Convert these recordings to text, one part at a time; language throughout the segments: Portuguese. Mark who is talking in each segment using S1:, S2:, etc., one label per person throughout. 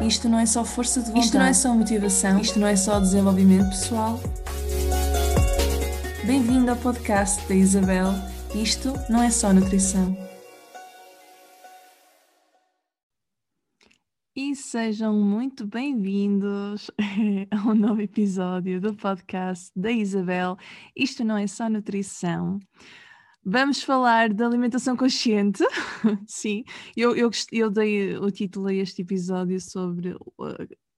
S1: Isto não é só força de vontade.
S2: Isto não é só motivação.
S1: Isto não é só desenvolvimento pessoal. Bem-vindo ao podcast da Isabel. Isto não é só nutrição. E sejam muito bem-vindos a um novo episódio do podcast da Isabel. Isto não é só nutrição. Vamos falar da alimentação consciente. Sim, eu, eu, eu, dei o título a este episódio sobre.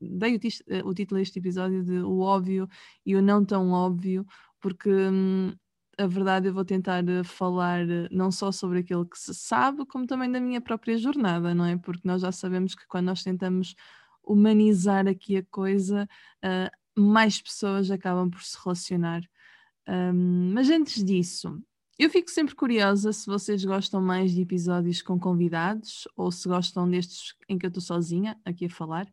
S1: Dei o, o, título a este episódio de O Óbvio e o Não Tão Óbvio, porque hum, a verdade eu vou tentar uh, falar não só sobre aquilo que se sabe, como também da minha própria jornada, não é? Porque nós já sabemos que quando nós tentamos humanizar aqui a coisa, uh, mais pessoas acabam por se relacionar. Um, mas antes disso, eu fico sempre curiosa se vocês gostam mais de episódios com convidados ou se gostam destes em que eu estou sozinha aqui a falar.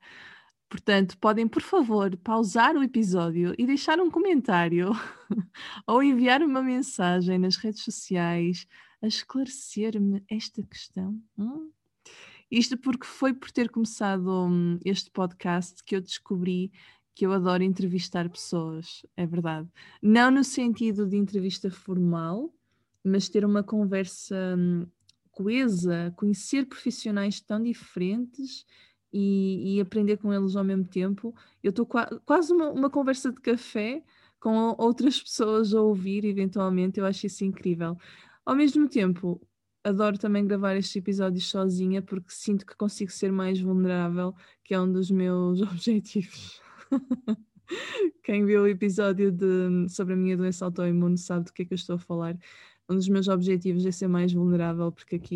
S1: Portanto, podem, por favor, pausar o episódio e deixar um comentário ou enviar uma mensagem nas redes sociais a esclarecer-me esta questão. Hum? Isto porque foi por ter começado hum, este podcast que eu descobri que eu adoro entrevistar pessoas, é verdade. Não no sentido de entrevista formal, mas ter uma conversa hum, coesa, conhecer profissionais tão diferentes e, e, aprender com eles ao mesmo tempo. Eu estou qua quase uma, uma, conversa de café com outras pessoas a ouvir, eventualmente, eu acho isso incrível. Ao mesmo tempo, adoro também gravar estes episódios sozinha porque sinto que consigo ser mais vulnerável, que é um dos meus objetivos. Quem viu o episódio de, sobre a minha doença autoimune sabe do que é que eu estou a falar um dos meus objetivos é ser mais vulnerável, porque aqui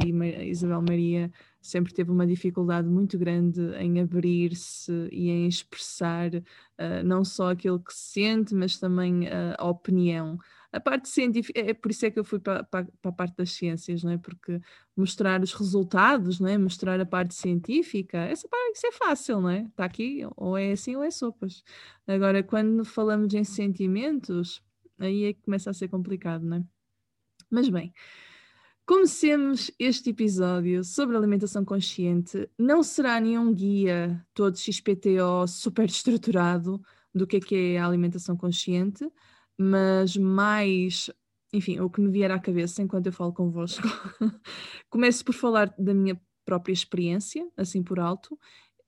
S1: Isabel Maria sempre teve uma dificuldade muito grande em abrir-se e em expressar uh, não só aquilo que sente, mas também uh, a opinião. A parte científica, é, é por isso é que eu fui para, para, para, a parte das ciências, não é? Porque mostrar os resultados, não é? Mostrar a parte científica, essa parte, isso é fácil, não é? Está aqui, ou é assim ou é sopas. Agora, quando falamos em sentimentos, aí é que começa a ser complicado, não é? Mas bem, comecemos este episódio sobre alimentação consciente. Não será nenhum guia todo XPTO super estruturado do que é que é a alimentação consciente, mas mais, enfim, o que me vier à cabeça enquanto eu falo convosco. Começo por falar da minha própria experiência, assim por alto,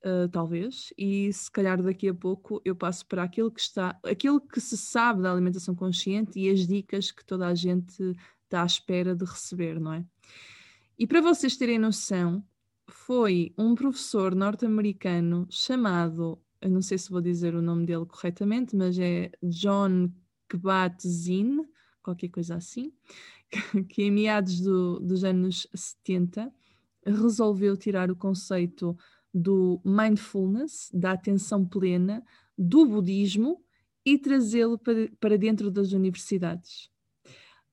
S1: Uh, talvez, e se calhar daqui a pouco eu passo para aquilo que está, aquilo que se sabe da alimentação consciente e as dicas que toda a gente está à espera de receber, não é? E para vocês terem noção, foi um professor norte-americano chamado, eu não sei se vou dizer o nome dele corretamente, mas é John Kabat-Zinn, qualquer coisa assim, que em meados do, dos anos 70 resolveu tirar o conceito do mindfulness, da atenção plena, do budismo e trazê-lo para, para dentro das universidades.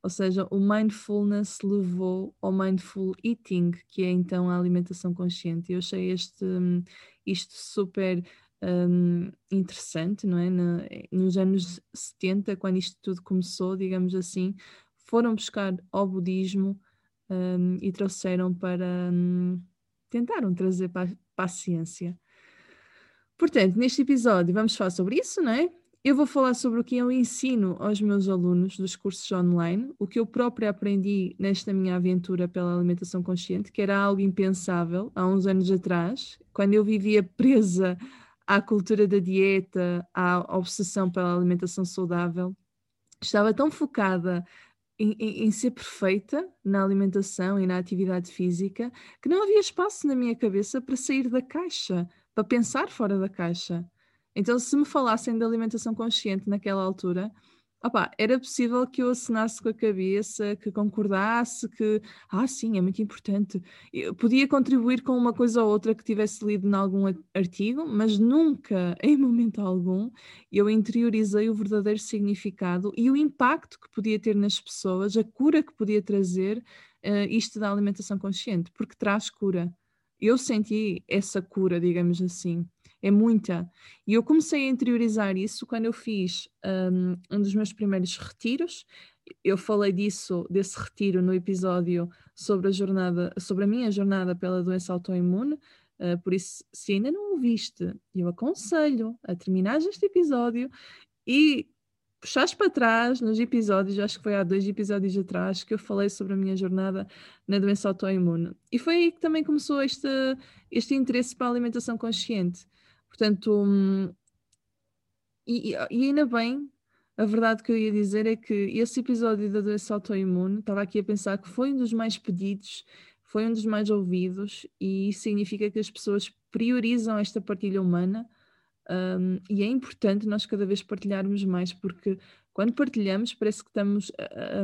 S1: Ou seja, o mindfulness levou ao mindful eating, que é então a alimentação consciente. Eu achei este, hum, isto super um, interessante, não é? nos anos 70, quando isto tudo começou, digamos assim, foram buscar ao budismo um, e trouxeram para. Um, tentaram trazer para, para a ciência. Portanto, neste episódio vamos falar sobre isso, não é? Eu vou falar sobre o que eu ensino aos meus alunos dos cursos online, o que eu própria aprendi nesta minha aventura pela alimentação consciente, que era algo impensável há uns anos atrás, quando eu vivia presa à cultura da dieta, à obsessão pela alimentação saudável. Estava tão focada em, em, em, ser perfeita na alimentação e na atividade física que não havia espaço na minha cabeça para sair da caixa, para pensar fora da caixa. Então, se me falassem de alimentação consciente naquela altura, era possível que eu assinasse com a cabeça, que concordasse, que, ah, sim, é muito importante. Eu podia contribuir com uma coisa ou outra que tivesse lido em algum artigo, mas nunca, em momento algum, eu interiorizei o verdadeiro significado e o impacto que podia ter nas pessoas, a cura que podia trazer uh, isto da alimentação consciente, porque traz cura. Eu senti essa cura, digamos assim é muita. E eu comecei a interiorizar isso quando eu fiz um, um dos meus primeiros retiros. Eu falei disso, desse retiro, no episódio sobre a jornada, sobre a minha jornada pela doença autoimune. Uh, por isso, se ainda não o viste, eu aconselho a terminar este episódio e puxares para trás nos episódios, acho que foi há dois episódios atrás, que eu falei sobre a minha jornada na doença autoimune. E foi aí que também começou este, este interesse para a alimentação consciente. Portanto, hum, e, e ainda bem a verdade que eu ia dizer é que esse episódio da doença autoimune, estava aqui a pensar que foi um dos mais pedidos, foi um dos mais ouvidos, e isso significa que as pessoas priorizam esta partilha humana. Um, e é importante nós cada vez partilharmos mais, porque quando partilhamos, parece que estamos a,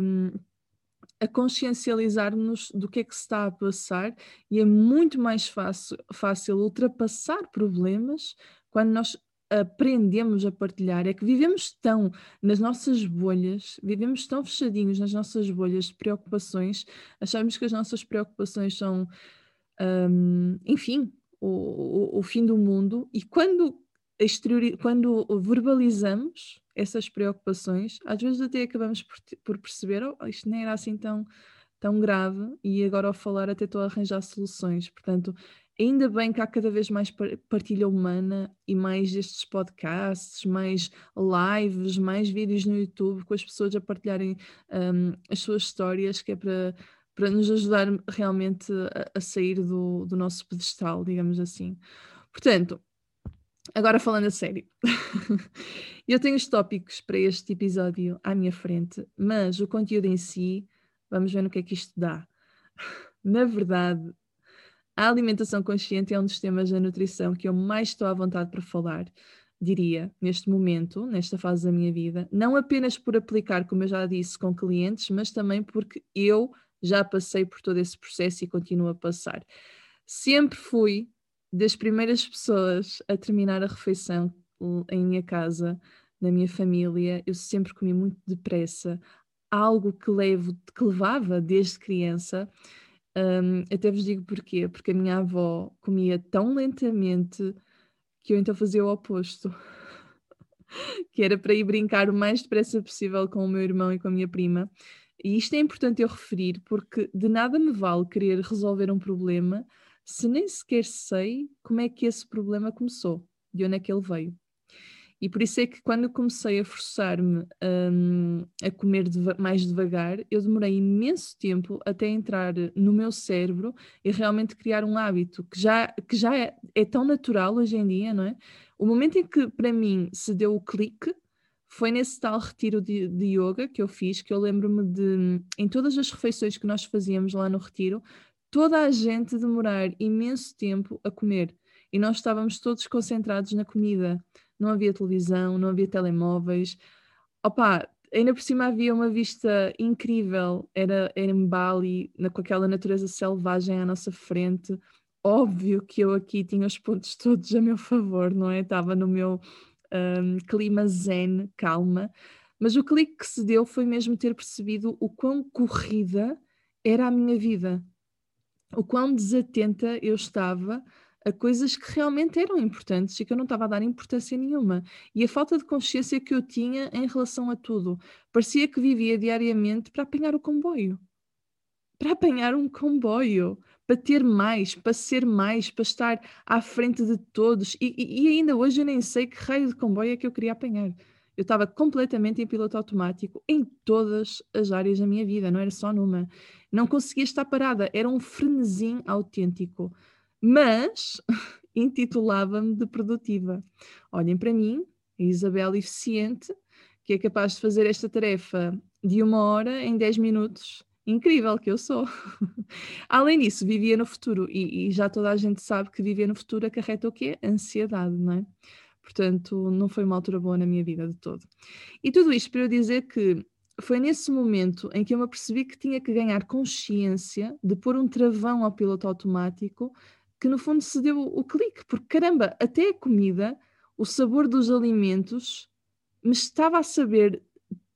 S1: a consciencializar-nos do que é que se está a passar, e é muito mais fácil, fácil ultrapassar problemas quando nós aprendemos a partilhar. É que vivemos tão nas nossas bolhas, vivemos tão fechadinhos nas nossas bolhas de preocupações, achamos que as nossas preocupações são, um, enfim, o, o, o, fim do mundo, e quando, exteriori quando verbalizamos essas preocupações, às vezes até acabamos por, por perceber, oh, isto nem era assim tão, tão grave, e agora ao falar até estou a arranjar soluções. Portanto, ainda bem que há cada vez mais partilha humana e mais estes podcasts, mais lives, mais vídeos no YouTube com as pessoas a partilharem um, as suas histórias, que é para, para nos ajudar realmente a, a sair do, do nosso pedestal, digamos assim. Portanto, agora falando a sério, eu tenho os tópicos para este episódio à minha frente, mas o conteúdo em si, vamos ver no que é que isto dá. Na verdade, a alimentação consciente é um dos temas da nutrição que eu mais estou à vontade para falar, diria, neste momento, nesta fase da minha vida, não apenas por aplicar, como eu já disse, com clientes, mas também porque eu já passei por todo esse processo e continuo a passar. Sempre fui das primeiras pessoas a terminar a refeição em minha casa, na minha família. Eu sempre comi muito depressa, algo que levo, que levava desde criança um, até vos digo porquê, porque a minha avó comia tão lentamente que eu então fazia o oposto. que era para ir brincar o mais depressa possível com o meu irmão e com a minha prima. E isto é importante eu referir, porque de nada me vale querer resolver um problema se nem sequer sei como é que esse problema começou, de onde é que ele veio. E por isso é que quando comecei a forçar-me um, a comer deva mais devagar, eu demorei imenso tempo até entrar no meu cérebro e realmente criar um hábito que já, que já é, é tão natural hoje em dia, não é? O momento em que para mim se deu o clique foi nesse tal retiro de, de yoga que eu fiz, que eu lembro-me de, em todas as refeições que nós fazíamos lá no retiro, toda a gente demorar imenso tempo a comer. E nós estávamos todos concentrados na comida não havia televisão, não havia telemóveis. Opa, ainda por cima havia uma vista incrível, era, era em Bali, na, com aquela natureza selvagem à nossa frente. Óbvio que eu aqui tinha os pontos todos a meu favor, não é? Estava no meu um, clima zen, calma. Mas o clique que se deu foi mesmo ter percebido o quão corrida era a minha vida, o quão desatenta eu estava a coisas que realmente eram importantes e que eu não estava a dar importância nenhuma. E a falta de consciência que eu tinha em relação a tudo. Parecia que vivia diariamente para apanhar o comboio. Para apanhar um comboio, para ter mais, para ser mais, para estar à frente de todos. E, e, e ainda hoje eu nem sei que raio de comboio é que eu queria apanhar. Eu estava completamente em piloto automático em todas as áreas da minha vida, não era só numa. Não conseguia estar parada, era um frenesim autêntico mas intitulava-me de produtiva. Olhem para mim, a Isabel eficiente, que é capaz de fazer esta tarefa de uma hora em 10 minutos. Incrível que eu sou. Além disso, vivia no futuro e, e, já toda a gente sabe que viver no futuro acarreta o quê? Ansiedade, não é? Portanto, não foi uma altura boa na minha vida de todo. E tudo isto para eu dizer que foi nesse momento em que eu me apercebi que tinha que ganhar consciência de pôr um travão ao piloto automático que no fundo se deu o clique, porque caramba, até a comida, o sabor dos alimentos, me estava a saber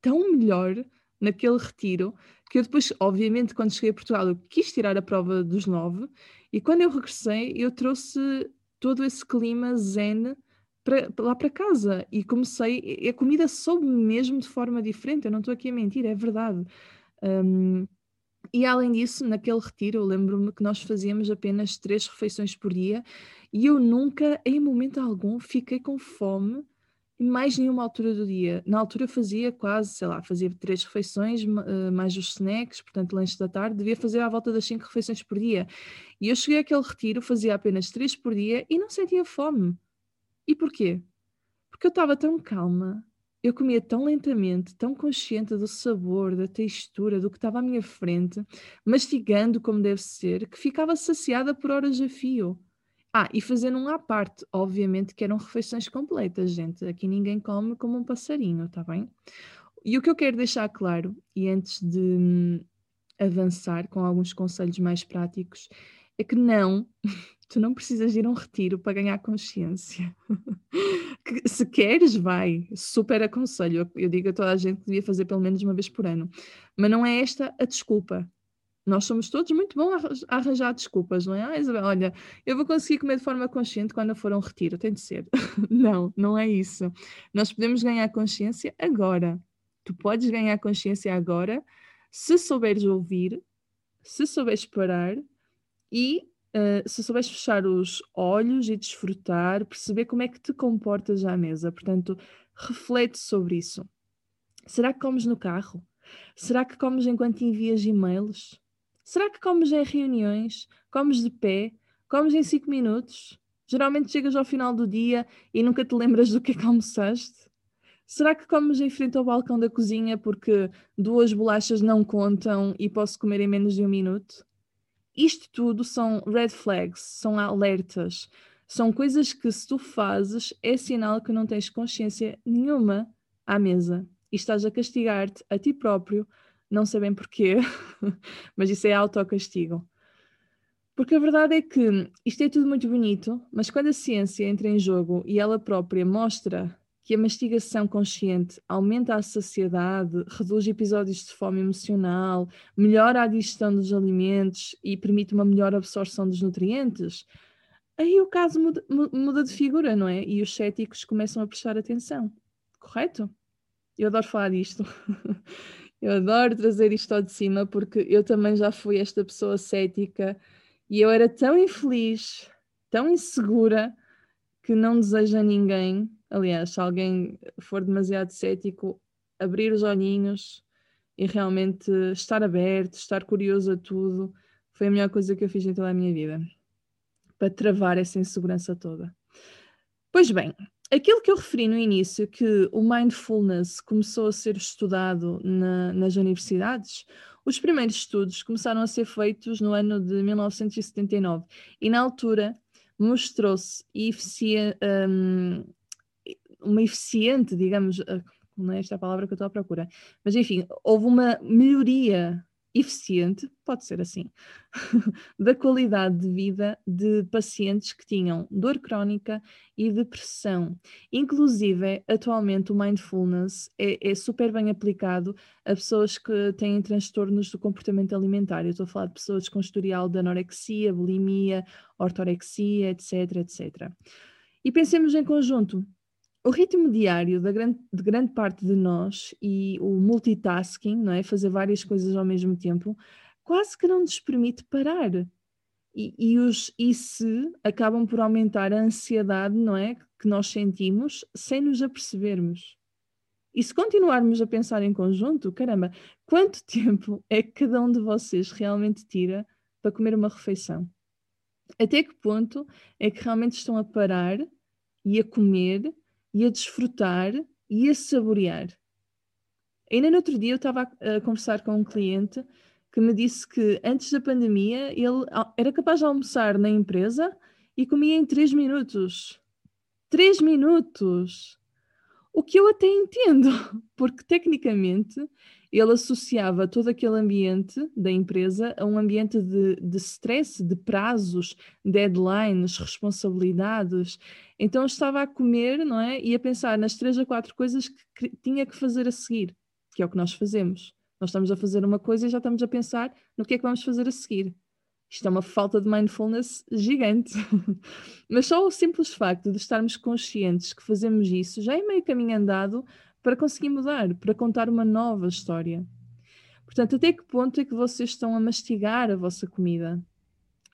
S1: tão melhor naquele retiro que eu depois, obviamente, quando cheguei a Portugal, eu quis tirar a prova dos nove e quando eu regressei, eu trouxe todo esse clima zen lá para casa e comecei. A comida soube mesmo de forma diferente. Eu não estou aqui a mentir, é verdade. Um, E além disso, naquele retiro, eu lembro-me que nós fazíamos apenas três refeições por dia e eu nunca, em momento algum, fiquei com fome em mais nenhuma altura do dia. Na altura fazia quase, sei lá, fazia três refeições, eh, mais os snacks, portanto, lanche da tarde, devia fazer à volta das cinco refeições por dia. E eu cheguei àquele retiro, fazia apenas três por dia e não sentia fome. E porquê? Porque eu estava tão calma, eu comia tão lentamente, tão consciente do sabor, da textura, do que estava à minha frente, mastigando como deve ser, que ficava saciada por horas a fio. Ah, e fazendo um à parte, obviamente que eram refeições completas, gente. Aqui ninguém come como um passarinho, tá bem? E o que eu quero deixar claro, e antes de hum, avançar com alguns conselhos mais práticos, é que não, tu não precisas ir a um retiro para ganhar consciência. que, se queres, vai. Super aconselho. Eu, digo a toda a gente que devia fazer pelo menos uma vez por ano. Mas não é esta a desculpa. Nós somos todos muito bons a arranjar desculpas, não é? Ah, Isabel, olha, eu vou conseguir comer de forma consciente quando for a um retiro, tem de ser. não, não é isso. Nós podemos ganhar consciência agora. Tu podes ganhar consciência agora se souberes ouvir, se souberes parar e uh, se souberes fechar os olhos e desfrutar, perceber como é que te comportas à mesa. Portanto, reflete sobre isso. Será que comes no carro? Será que comes enquanto envias e-mails? Será que comes em reuniões? Comes de pé? Comes em 5 minutos? Geralmente chegas ao final do dia e nunca te lembras do que é que almoçaste? Será que comes em frente ao balcão da cozinha porque duas bolachas não contam e posso comer em menos de um minuto? Isto tudo são red flags, são alertas, são coisas que se tu fazes é sinal que não tens consciência nenhuma à mesa e estás a castigar-te a ti próprio, não sei bem porquê, mas isso é autocastigo. Porque a verdade é que isto é tudo muito bonito, mas quando a ciência entra em jogo e ela própria mostra que a mastigação consciente aumenta a saciedade, reduz episódios de fome emocional, melhora a digestão dos alimentos e permite uma melhor absorção dos nutrientes, aí o caso muda, muda, de figura, não é? E os céticos começam a prestar atenção. Correto? Eu adoro falar disto. eu adoro trazer isto ao de cima porque eu também já fui esta pessoa cética e eu era tão infeliz, tão insegura que não desejo a ninguém Aliás, se alguém for demasiado cético, abrir os olhinhos e realmente estar aberto, estar curioso a tudo, foi a melhor coisa que eu fiz em toda a minha vida para travar essa insegurança toda. Pois bem, aquilo que eu referi no início, que o mindfulness começou a ser estudado na, nas universidades, os primeiros estudos começaram a ser feitos no ano de 1979 e na altura mostrou-se eficiente. Um, uma eficiente, digamos, eh, não é esta a palavra que eu estou à procura, mas enfim, houve uma melhoria eficiente, pode ser assim, da qualidade de vida de pacientes que tinham dor crónica e depressão. Inclusive, atualmente o mindfulness é, é, super bem aplicado a pessoas que têm transtornos do comportamento alimentar. Eu estou a falar de pessoas com historial de anorexia, bulimia, ortorexia, etc, etc. E pensemos em conjunto, o ritmo diário da grande, de grande parte de nós e o multitasking, não é? Fazer várias coisas ao mesmo tempo, quase que não nos permite parar. E, e os e se acabam por aumentar a ansiedade, não é? Que nós sentimos sem nos apercebermos. E se continuarmos a pensar em conjunto, caramba, quanto tempo é que cada um de vocês realmente tira para comer uma refeição? Até que ponto é que realmente estão a parar e a comer e a desfrutar e a saborear. Ainda no outro dia eu estava a, a conversar com um cliente que me disse que antes da pandemia ele era capaz de almoçar na empresa e comia em 3 minutos. 3 minutos! O que eu até entendo, porque tecnicamente ele associava todo aquele ambiente da empresa a um ambiente de, de stress, de prazos, deadlines, responsabilidades. Então estava a comer, não é? E a pensar nas três a quatro coisas que tinha que fazer a seguir, que é o que nós fazemos. Nós estamos a fazer uma coisa e já estamos a pensar no que é que vamos fazer a seguir. Isto é uma falta de mindfulness gigante. Mas só o simples facto de estarmos conscientes que fazemos isso já é meio caminho andado para conseguir mudar, para contar uma nova história. Portanto, até que ponto é que vocês estão a mastigar a vossa comida?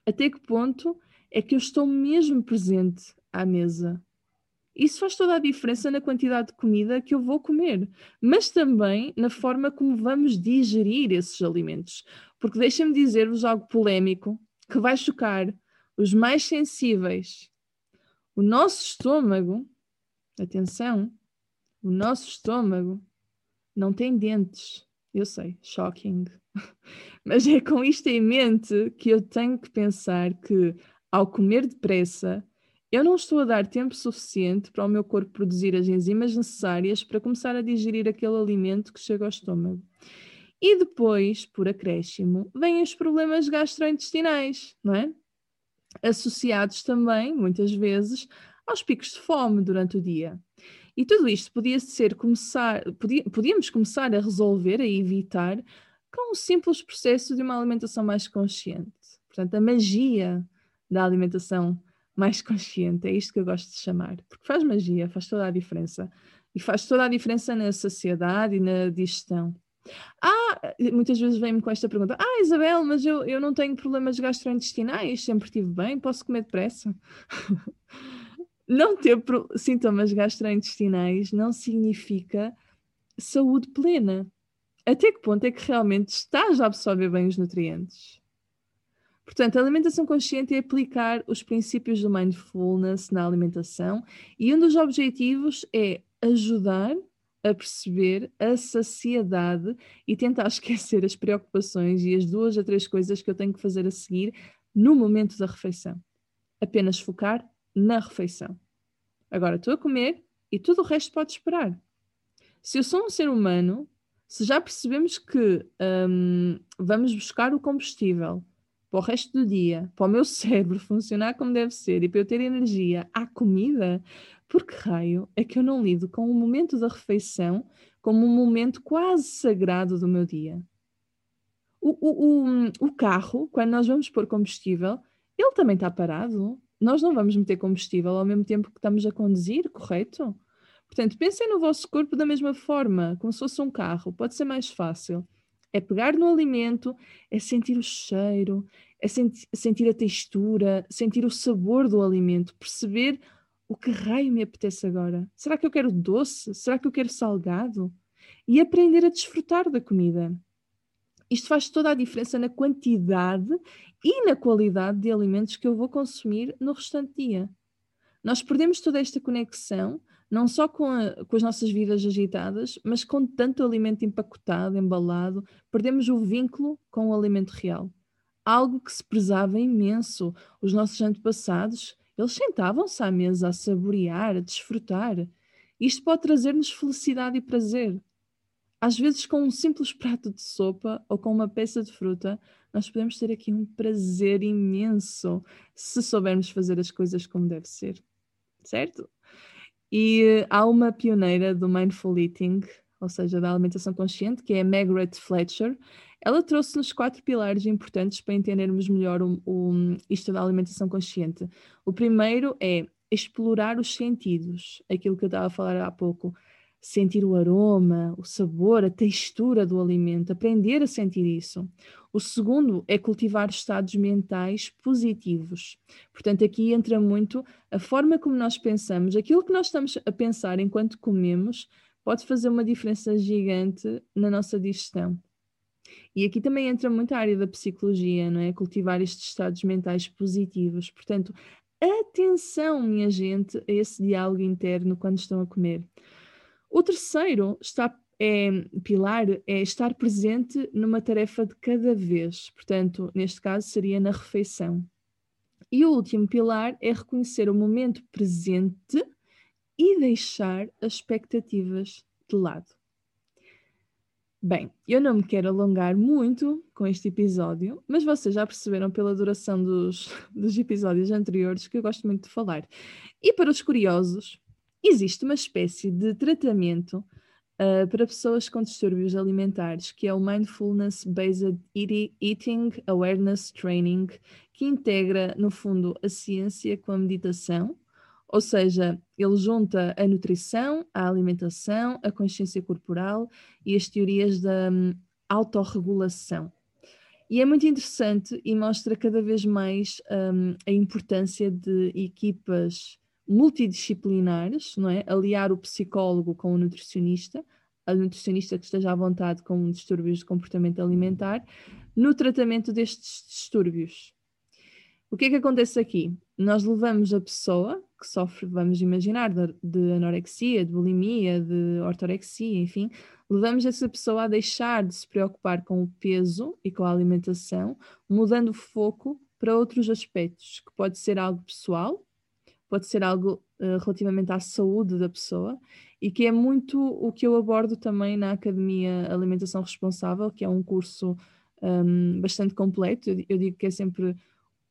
S1: Até que ponto é que eu estou mesmo presente à mesa? Isso faz toda a diferença na quantidade de comida que eu vou comer, mas também na forma como vamos digerir esses alimentos. Porque deixem-me dizer-vos algo polémico que vai chocar os mais sensíveis. O nosso estômago, atenção, o nosso estômago não tem dentes. Eu sei, shocking. Mas é com isto em mente que eu tenho que pensar que, ao comer depressa, eu não estou a dar tempo suficiente para o meu corpo produzir as enzimas necessárias para começar a digerir aquele alimento que chega ao estômago. E depois, por acréscimo, vêm os problemas gastrointestinais, não é? Associados também, muitas vezes, aos picos de fome durante o dia. E tudo isto podia ser começar, podia, podíamos começar a resolver, a evitar, com o simples processo de uma alimentação mais consciente. Portanto, a magia da alimentação mais consciente, é isto que eu gosto de chamar, porque faz magia, faz toda a diferença. E faz toda a diferença na saciedade e na digestão. Ah, muitas vezes vem-me com esta pergunta: Ah, Isabel, mas eu, eu não tenho problemas gastrointestinais, sempre estive bem, posso comer depressa? não ter sintomas gastrointestinais não significa saúde plena. Até que ponto é que realmente estás a absorver bem os nutrientes? Portanto, a alimentação consciente é aplicar os princípios do mindfulness na alimentação e um dos objetivos é ajudar a perceber a saciedade e tentar esquecer as preocupações e as duas a três coisas que eu tenho que fazer a seguir no momento da refeição. Apenas focar na refeição. Agora estou a comer e tudo o resto pode esperar. Se eu sou um ser humano, se já percebemos que hum, vamos buscar o combustível para o resto do dia, para o meu cérebro funcionar como deve ser e para eu ter energia à comida, por que raio é que eu não lido com o momento da refeição como um momento quase sagrado do meu dia? O, o, o, o carro, quando nós vamos pôr combustível, ele também está parado. Nós não vamos meter combustível ao mesmo tempo que estamos a conduzir, correto? Portanto, pensem no vosso corpo da mesma forma, como se fosse um carro, pode ser mais fácil. É pegar no alimento, é sentir o cheiro, é senti sentir a textura, sentir o sabor do alimento, perceber o que raio me apetece agora. Será que eu quero doce? Será que eu quero salgado? E aprender a desfrutar da comida. Isto faz toda a diferença na quantidade e na qualidade de alimentos que eu vou consumir no restante dia. Nós perdemos toda esta conexão não só com, a, com, as nossas vidas agitadas, mas com tanto alimento empacotado, embalado, perdemos o vínculo com o alimento real. Algo que se prezava imenso. Os nossos antepassados, eles sentavam-se à mesa a saborear, a desfrutar. Isto pode trazer-nos felicidade e prazer. Às vezes, com um simples prato de sopa ou com uma peça de fruta, nós podemos ter aqui um prazer imenso se soubermos fazer as coisas como deve ser. Certo? E há uma pioneira do Mindful Eating, ou seja, da alimentação consciente, que é a Margaret Fletcher. Ela trouxe-nos quatro pilares importantes para entendermos melhor o, o, isto da alimentação consciente. O primeiro é explorar os sentidos, aquilo que eu estava a falar há pouco. Sentir o aroma, o sabor, a textura do alimento, aprender a sentir isso. O segundo é cultivar estados mentais positivos. Portanto, aqui entra muito a forma como nós pensamos, aquilo que nós estamos a pensar enquanto comemos pode fazer uma diferença gigante na nossa digestão. E aqui também entra muito a área da psicologia, não é? Cultivar estes estados mentais positivos. Portanto, atenção, minha gente, a esse diálogo interno quando estão a comer. O terceiro está é, pilar é estar presente numa tarefa de cada vez, portanto, neste caso seria na refeição. E o último pilar é reconhecer o momento presente e deixar as expectativas de lado. Bem, eu não me quero alongar muito com este episódio, mas vocês já perceberam pela duração dos, dos episódios anteriores que eu gosto muito de falar. E para os curiosos, existe uma espécie de tratamento uh, para pessoas com distúrbios alimentares, que é o Mindfulness Based Eating Awareness Training, que integra, no fundo, a ciência com a meditação, ou seja, ele junta a nutrição, a alimentação, a consciência corporal e as teorias da um, autorregulação. E é muito interessante e mostra cada vez mais um, a importância de equipas multidisciplinares, não é? Aliar o psicólogo com o nutricionista, a nutricionista que esteja à vontade com distúrbios de comportamento alimentar, no tratamento destes distúrbios. O que é que acontece aqui? Nós levamos a pessoa que sofre, vamos imaginar, de, de anorexia, de bulimia, de ortorexia, enfim, levamos essa pessoa a deixar de se preocupar com o peso e com a alimentação, mudando o foco para outros aspectos, que pode ser algo pessoal, pode ser algo uh, relativamente à saúde da pessoa, e que é muito o que eu abordo também na Academia Alimentação Responsável, que é um curso um, bastante completo. Eu, digo que é sempre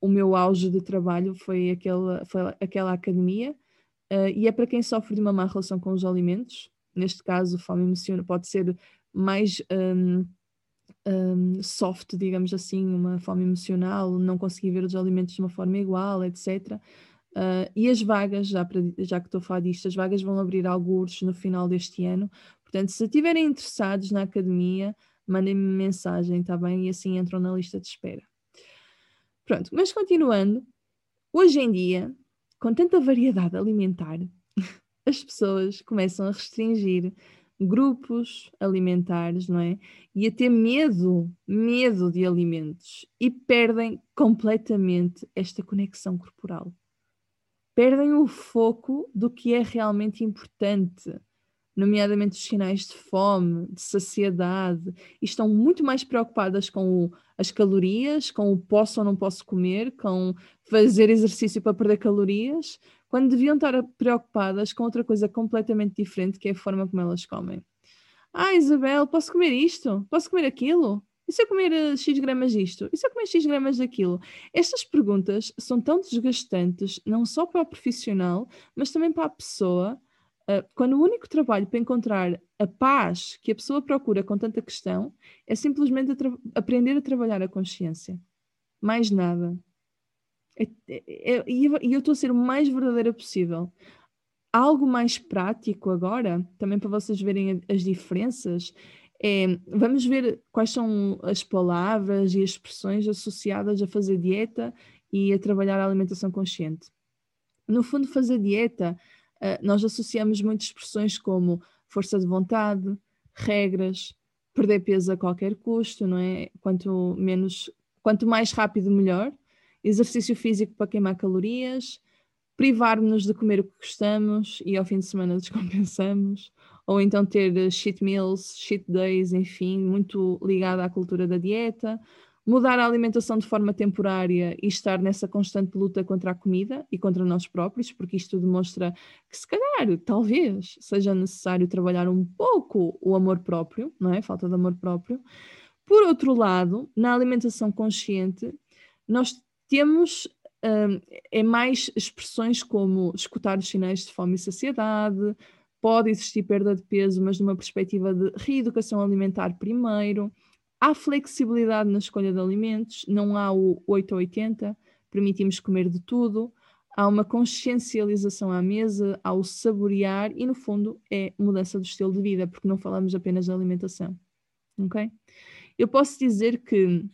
S1: o meu auge de trabalho, foi aquela, foi aquela academia, uh, e é para quem sofre de uma má relação com os alimentos, neste caso, fome emocional pode ser mais um, um, soft, digamos assim, uma fome emocional, não conseguir ver os alimentos de uma forma igual, etc. Uh, e as vagas, já, para, já que estou a falar disto, as vagas vão abrir alguns no final deste ano. Portanto, se estiverem interessados na academia, mandem-me mensagem, está bem? E assim entram na lista de espera. Pronto, mas continuando, hoje em dia, com tanta variedade alimentar, as pessoas começam a restringir grupos alimentares, não é? E a ter medo, medo de alimentos e perdem completamente esta conexão corporal. Perdem o foco do que é realmente importante, nomeadamente os sinais de fome, de saciedade, e estão muito mais preocupadas com o, as calorias, com o posso ou não posso comer, com fazer exercício para perder calorias, quando deviam estar preocupadas com outra coisa completamente diferente, que é a forma como elas comem. Ah, Isabel, posso comer isto? Posso comer aquilo? E se eu comer uh, X gramas disto? E se eu comer X gramas daquilo? Estas perguntas são tão desgastantes, não só para o profissional, mas também para a pessoa, uh, quando o único trabalho para encontrar a paz que a pessoa procura com tanta questão é simplesmente a aprender a trabalhar a consciência. Mais nada. É, é, é, e eu estou a ser o mais verdadeira possível. Algo mais prático agora, também para vocês verem as diferenças, é, vamos ver quais são as palavras e as expressões associadas a fazer dieta e a trabalhar a alimentação consciente. No fundo, fazer dieta, uh, nós associamos muitas expressões como força de vontade, regras, perder peso a qualquer custo, não é? Quanto menos, quanto mais rápido, melhor exercício físico para queimar calorias, privar-nos de comer o que gostamos e ao fim de semana descompensamos, ou então ter cheat meals, cheat days, enfim, muito ligado à cultura da dieta, mudar a alimentação de forma temporária e estar nessa constante luta contra a comida e contra nós próprios, porque isto demonstra que se calhar, talvez, seja necessário trabalhar um pouco o amor próprio, não é? Falta de amor próprio. Por outro lado, na alimentação consciente, nós temos um, é mais expressões como escutar os sinais de fome e saciedade, pode existir perda de peso, mas numa perspectiva de reeducação alimentar primeiro. Há flexibilidade na escolha de alimentos, não há o 8 ou 80, permitimos comer de tudo. Há uma consciencialização à mesa, há o saborear e, no fundo, é mudança do estilo de vida, porque não falamos apenas de alimentação. Ok? Eu posso dizer que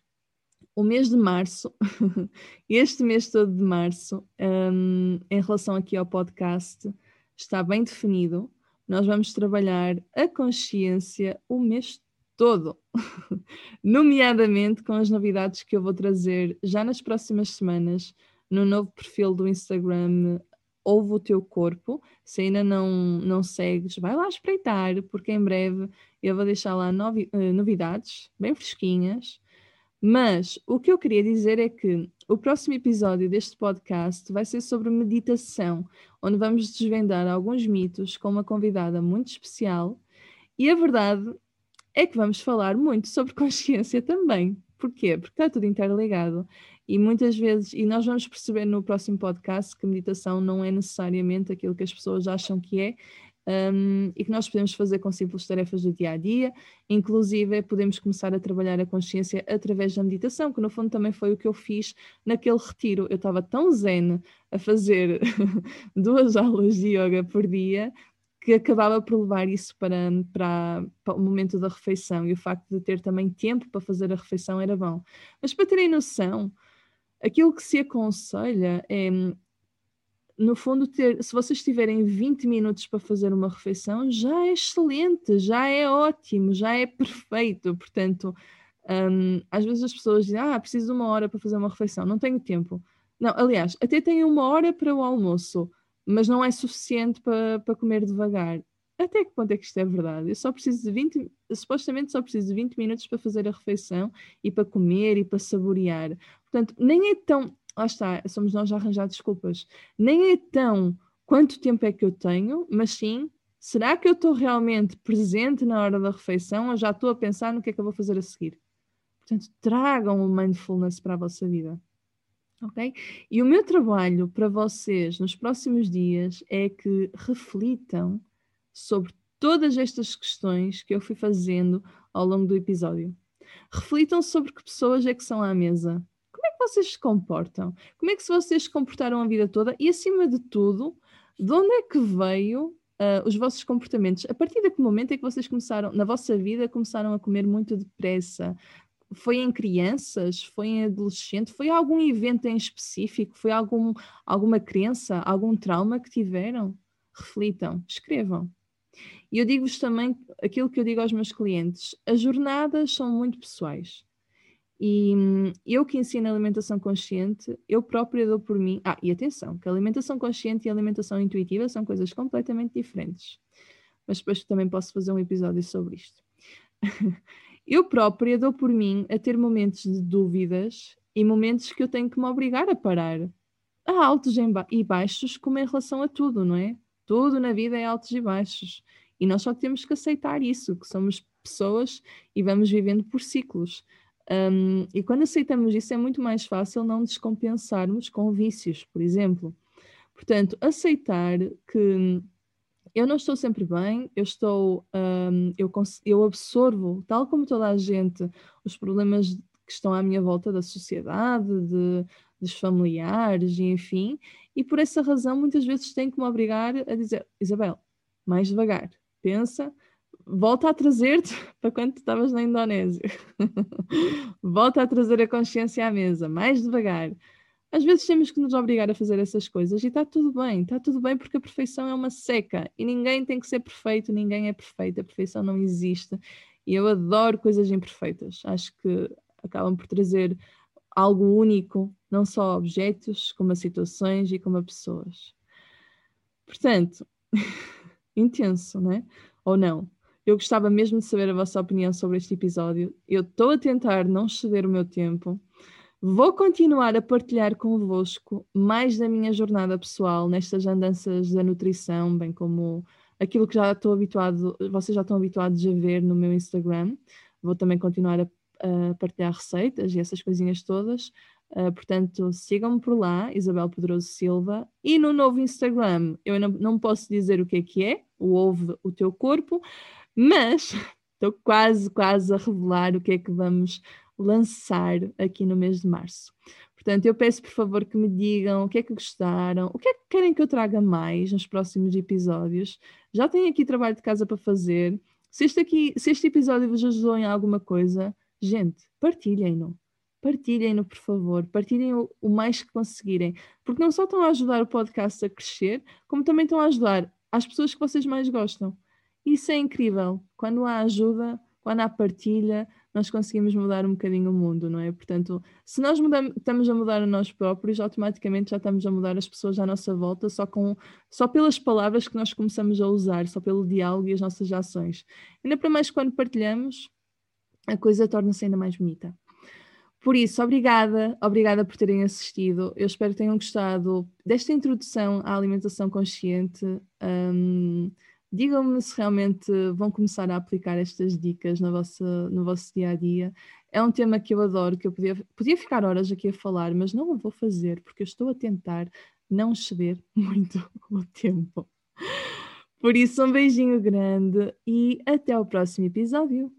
S1: o mês de março, este mês todo de março, um, em relação aqui ao podcast, está bem definido. Nós vamos trabalhar a consciência o mês todo, nomeadamente com as novidades que eu vou trazer já nas próximas semanas no novo perfil do Instagram Ouve o Teu Corpo. Se ainda não, não segues, vai lá espreitar, porque em breve eu vou deixar lá novi eh, novidades bem fresquinhas mas o que eu queria dizer é que o próximo episódio deste podcast vai ser sobre meditação, onde vamos desvendar alguns mitos com uma convidada muito especial. E a verdade é que vamos falar muito sobre consciência também. Porquê? Porque está tudo interligado. E muitas vezes, e nós vamos perceber no próximo podcast que meditação não é necessariamente aquilo que as pessoas acham que é, um, e que nós podemos fazer com simples tarefas do dia a dia, inclusive podemos começar a trabalhar a consciência através da meditação, que no fundo também foi o que eu fiz naquele retiro. Eu estava tão zen a fazer duas aulas de yoga por dia que acabava por levar isso para, para, para, o momento da refeição e o facto de ter também tempo para fazer a refeição era bom. Mas para terem noção, aquilo que se aconselha é, no fundo, ter, se vocês tiverem 20 minutos para fazer uma refeição, já é excelente, já é ótimo, já é perfeito. Portanto, um, às vezes as pessoas dizem, ah, preciso de uma hora para fazer uma refeição, não tenho tempo. Não, aliás, até tenho uma hora para o almoço mas não é suficiente para, para comer devagar. Até que ponto é que isto é verdade? Eu só preciso de 20, supostamente só preciso de 20 minutos para fazer a refeição e para comer e para saborear. Portanto, nem é tão, lá está, somos nós a arranjar desculpas, nem é tão quanto tempo é que eu tenho, mas sim, será que eu estou realmente presente na hora da refeição ou já estou a pensar no que é que eu vou fazer a seguir? Portanto, tragam o mindfulness para a vossa vida ok? E o meu trabalho para vocês nos próximos dias é que reflitam sobre todas estas questões que eu fui fazendo ao longo do episódio. Reflitam sobre que pessoas é que são à mesa. Vocês se comportam? Como é que vocês se comportaram a vida toda? E acima de tudo, de onde é que veio uh, os vossos comportamentos? A partir de que momento é que vocês começaram, na vossa vida, começaram a comer muito depressa, foi em crianças? Foi em adolescente? Foi algum evento em específico? Foi algum, alguma crença, algum trauma que tiveram? Reflitam, escrevam. E eu digo-vos também aquilo que eu digo aos meus clientes: as jornadas são muito pessoais. E hum, eu que ensino alimentação consciente, eu própria dou por mim. Ah, e atenção, que alimentação consciente e alimentação intuitiva são coisas completamente diferentes. Mas depois também posso fazer um episódio sobre isto. Eu própria dou por mim a ter momentos de dúvidas e momentos que eu tenho que me obrigar a parar. Há altos e baixos, como em relação a tudo, não é? Tudo na vida é altos e baixos. E nós só temos que aceitar isso, que somos pessoas e vamos vivendo por ciclos. Um, e quando aceitamos isso, é muito mais fácil não descompensarmos com vícios, por exemplo. Portanto, aceitar que eu não estou sempre bem, eu estou, um, eu, eu absorvo, tal como toda a gente, os problemas que estão à minha volta da sociedade, de, dos familiares, enfim, e por essa razão muitas vezes tenho que me obrigar a dizer, Isabel, mais devagar, pensa, volta a trazer-te para quando estavas na Indonésia, volta a trazer a consciência à mesa, mais devagar, às vezes temos que nos obrigar a fazer essas coisas e está tudo bem, está tudo bem porque a perfeição é uma seca e ninguém tem que ser perfeito, ninguém é perfeito, a perfeição não existe e eu adoro coisas imperfeitas, acho que acabam por trazer algo único, não só a objetos, como a situações e como a pessoas. Portanto, intenso, né? Ou não? Eu gostava mesmo de saber a vossa opinião sobre este episódio. Eu estou a tentar não ceder o meu tempo. Vou continuar a partilhar convosco mais da minha jornada pessoal nestas andanças da nutrição, bem como aquilo que já estou habituado, vocês já estão habituados a ver no meu Instagram. Vou também continuar a, a partilhar receitas e essas coisinhas todas. Uh, portanto, sigam-me por lá, Isabel Pedroso Silva. E no novo Instagram, eu não, não posso dizer o que é que é, o Ouve o Teu Corpo, mas estou quase, quase a revelar o que é que vamos lançar aqui no mês de março. Portanto, eu peço por favor que me digam o que é que gostaram, o que é que querem que eu traga mais nos próximos episódios. Já tenho aqui trabalho de casa para fazer. Se este, aqui, se este episódio vos ajudou em alguma coisa, gente, partilhem-no. Partilhem-no, por favor. Partilhem o, o mais que conseguirem. Porque não só estão a ajudar o podcast a crescer, como também estão a ajudar as pessoas que vocês mais gostam. Isso é incrível. Quando há ajuda, quando há partilha, nós conseguimos mudar um bocadinho o mundo, não é? Portanto, se nós mudamos, estamos a mudar a nós próprios, automaticamente já estamos a mudar as pessoas à nossa volta só, com, só pelas palavras que nós começamos a usar, só pelo diálogo e as nossas ações. Ainda para mais quando partilhamos, a coisa torna-se ainda mais bonita. Por isso, obrigada, obrigada por terem assistido. Eu espero que tenham gostado desta introdução à alimentação consciente. Um, Digam-me se realmente vão começar a aplicar estas dicas no vosso, no vosso dia a dia. É um tema que eu adoro, que eu podia, podia ficar horas aqui a falar, mas não o vou fazer porque eu estou a tentar não exceder muito o tempo. Por isso, um beijinho grande e até ao próximo episódio.